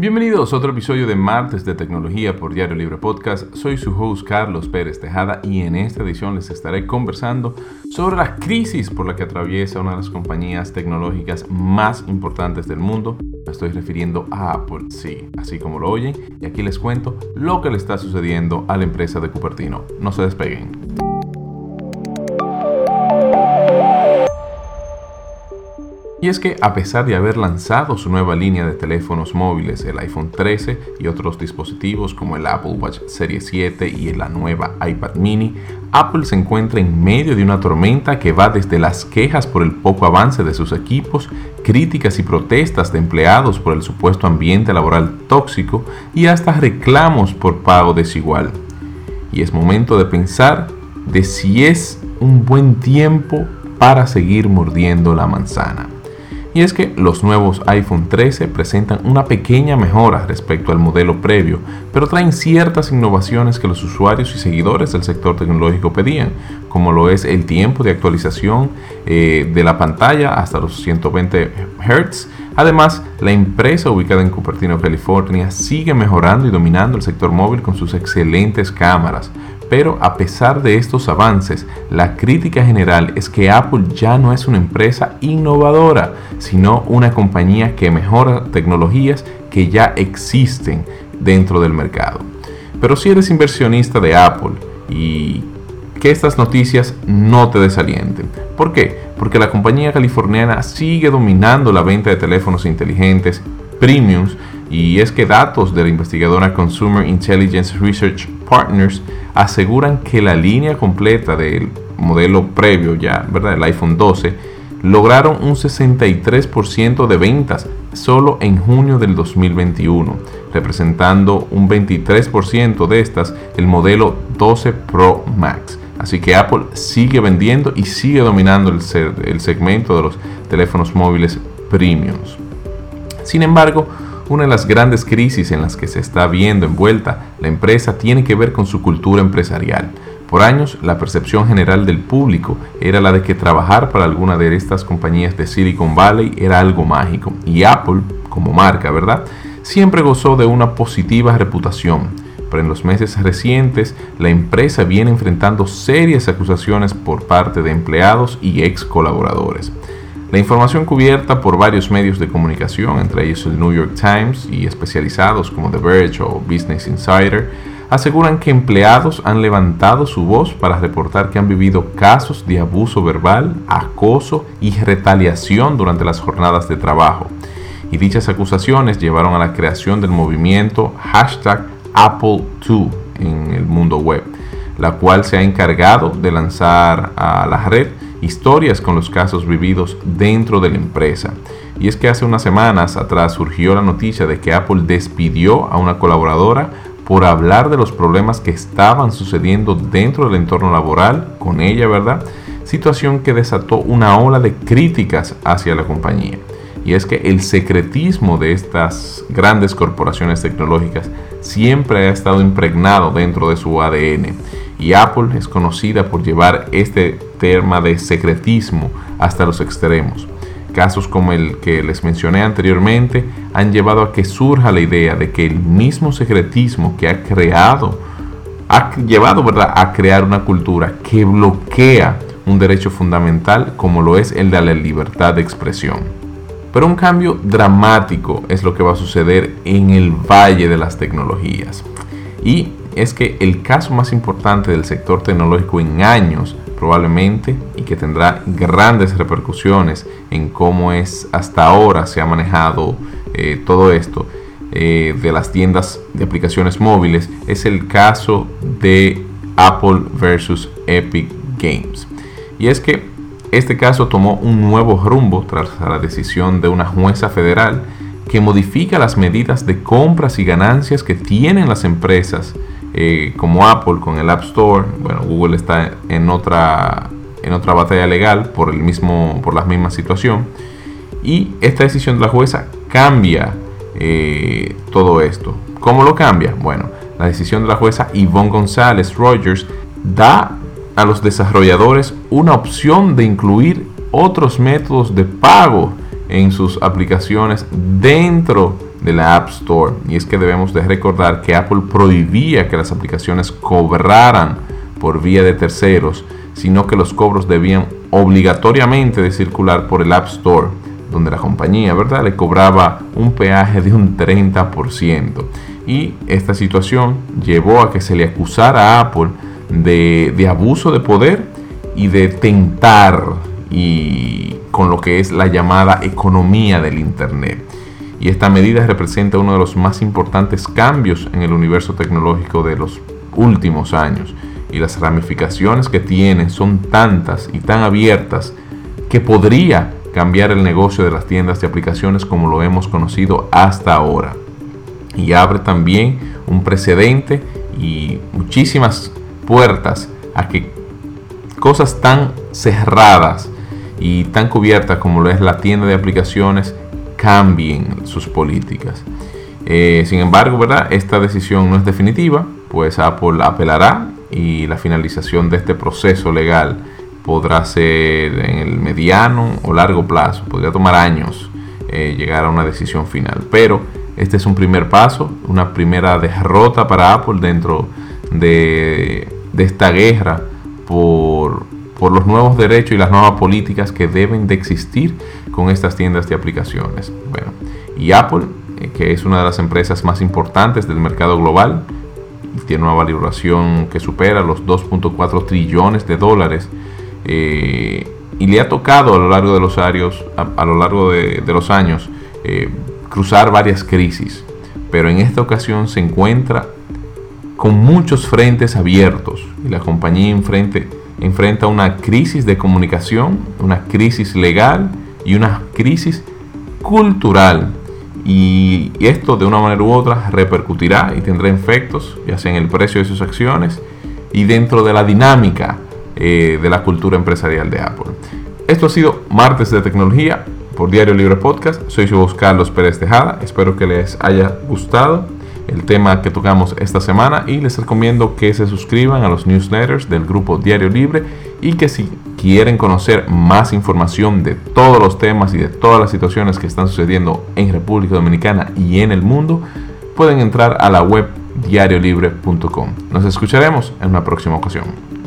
Bienvenidos a otro episodio de Martes de Tecnología por Diario Libre Podcast. Soy su host Carlos Pérez Tejada y en esta edición les estaré conversando sobre la crisis por la que atraviesa una de las compañías tecnológicas más importantes del mundo. Me estoy refiriendo a Apple, sí, así como lo oyen, y aquí les cuento lo que le está sucediendo a la empresa de Cupertino. No se despeguen. Y es que a pesar de haber lanzado su nueva línea de teléfonos móviles, el iPhone 13 y otros dispositivos como el Apple Watch Serie 7 y la nueva iPad mini, Apple se encuentra en medio de una tormenta que va desde las quejas por el poco avance de sus equipos, críticas y protestas de empleados por el supuesto ambiente laboral tóxico y hasta reclamos por pago desigual. Y es momento de pensar de si es un buen tiempo para seguir mordiendo la manzana. Y es que los nuevos iPhone 13 presentan una pequeña mejora respecto al modelo previo, pero traen ciertas innovaciones que los usuarios y seguidores del sector tecnológico pedían, como lo es el tiempo de actualización eh, de la pantalla hasta los 120 Hz. Además, la empresa ubicada en Cupertino, California, sigue mejorando y dominando el sector móvil con sus excelentes cámaras, pero a pesar de estos avances, la crítica general es que Apple ya no es una empresa innovadora, sino una compañía que mejora tecnologías que ya existen dentro del mercado. Pero si eres inversionista de Apple y que estas noticias no te desalienten. ¿Por qué? Porque la compañía californiana sigue dominando la venta de teléfonos inteligentes premiums y es que datos de la investigadora Consumer Intelligence Research Partners aseguran que la línea completa del modelo previo ya, ¿verdad? El iPhone 12, lograron un 63% de ventas solo en junio del 2021, representando un 23% de estas el modelo 12 Pro Max. Así que Apple sigue vendiendo y sigue dominando el, el segmento de los teléfonos móviles premiums. Sin embargo, una de las grandes crisis en las que se está viendo envuelta la empresa tiene que ver con su cultura empresarial. Por años, la percepción general del público era la de que trabajar para alguna de estas compañías de Silicon Valley era algo mágico. Y Apple, como marca, ¿verdad? Siempre gozó de una positiva reputación. Pero en los meses recientes, la empresa viene enfrentando serias acusaciones por parte de empleados y ex colaboradores. La información cubierta por varios medios de comunicación, entre ellos el New York Times y especializados como The Verge o Business Insider, aseguran que empleados han levantado su voz para reportar que han vivido casos de abuso verbal, acoso y retaliación durante las jornadas de trabajo. Y dichas acusaciones llevaron a la creación del movimiento hashtag Apple2 en el mundo web, la cual se ha encargado de lanzar a la red historias con los casos vividos dentro de la empresa. Y es que hace unas semanas atrás surgió la noticia de que Apple despidió a una colaboradora por hablar de los problemas que estaban sucediendo dentro del entorno laboral con ella, ¿verdad? Situación que desató una ola de críticas hacia la compañía. Y es que el secretismo de estas grandes corporaciones tecnológicas siempre ha estado impregnado dentro de su ADN. Y Apple es conocida por llevar este tema de secretismo hasta los extremos. Casos como el que les mencioné anteriormente han llevado a que surja la idea de que el mismo secretismo que ha creado, ha llevado ¿verdad? a crear una cultura que bloquea un derecho fundamental como lo es el de la libertad de expresión. Pero un cambio dramático es lo que va a suceder en el valle de las tecnologías. Y es que el caso más importante del sector tecnológico en años probablemente y que tendrá grandes repercusiones en cómo es hasta ahora se ha manejado eh, todo esto eh, de las tiendas de aplicaciones móviles es el caso de Apple versus Epic Games. Y es que este caso tomó un nuevo rumbo tras la decisión de una jueza federal que modifica las medidas de compras y ganancias que tienen las empresas eh, como Apple con el App Store. Bueno, Google está en otra, en otra batalla legal por, el mismo, por la misma situación. Y esta decisión de la jueza cambia eh, todo esto. ¿Cómo lo cambia? Bueno, la decisión de la jueza Yvonne González Rogers da a los desarrolladores una opción de incluir otros métodos de pago en sus aplicaciones dentro de la App Store. Y es que debemos de recordar que Apple prohibía que las aplicaciones cobraran por vía de terceros, sino que los cobros debían obligatoriamente de circular por el App Store, donde la compañía, ¿verdad?, le cobraba un peaje de un 30%. Y esta situación llevó a que se le acusara a Apple de, de abuso de poder y de tentar y con lo que es la llamada economía del Internet. Y esta medida representa uno de los más importantes cambios en el universo tecnológico de los últimos años. Y las ramificaciones que tiene son tantas y tan abiertas que podría cambiar el negocio de las tiendas de aplicaciones como lo hemos conocido hasta ahora. Y abre también un precedente y muchísimas puertas a que cosas tan cerradas y tan cubiertas como lo es la tienda de aplicaciones cambien sus políticas. Eh, sin embargo, ¿verdad? esta decisión no es definitiva, pues Apple apelará y la finalización de este proceso legal podrá ser en el mediano o largo plazo, podría tomar años eh, llegar a una decisión final. Pero este es un primer paso, una primera derrota para Apple dentro de, de esta guerra por, por los nuevos derechos y las nuevas políticas que deben de existir con estas tiendas de aplicaciones. Bueno, y Apple, eh, que es una de las empresas más importantes del mercado global, tiene una valoración que supera los 2.4 trillones de dólares eh, y le ha tocado a lo largo de los años, a, lo largo de, los años eh, cruzar varias crisis, pero en esta ocasión se encuentra con muchos frentes abiertos y la compañía enfrenta una crisis de comunicación, una crisis legal y una crisis cultural. Y esto de una manera u otra repercutirá y tendrá efectos, ya sea en el precio de sus acciones y dentro de la dinámica eh, de la cultura empresarial de Apple. Esto ha sido Martes de Tecnología por Diario Libre Podcast. Soy su voz Carlos Pérez Tejada. Espero que les haya gustado el tema que tocamos esta semana y les recomiendo que se suscriban a los newsletters del grupo Diario Libre y que si quieren conocer más información de todos los temas y de todas las situaciones que están sucediendo en República Dominicana y en el mundo, pueden entrar a la web diariolibre.com. Nos escucharemos en una próxima ocasión.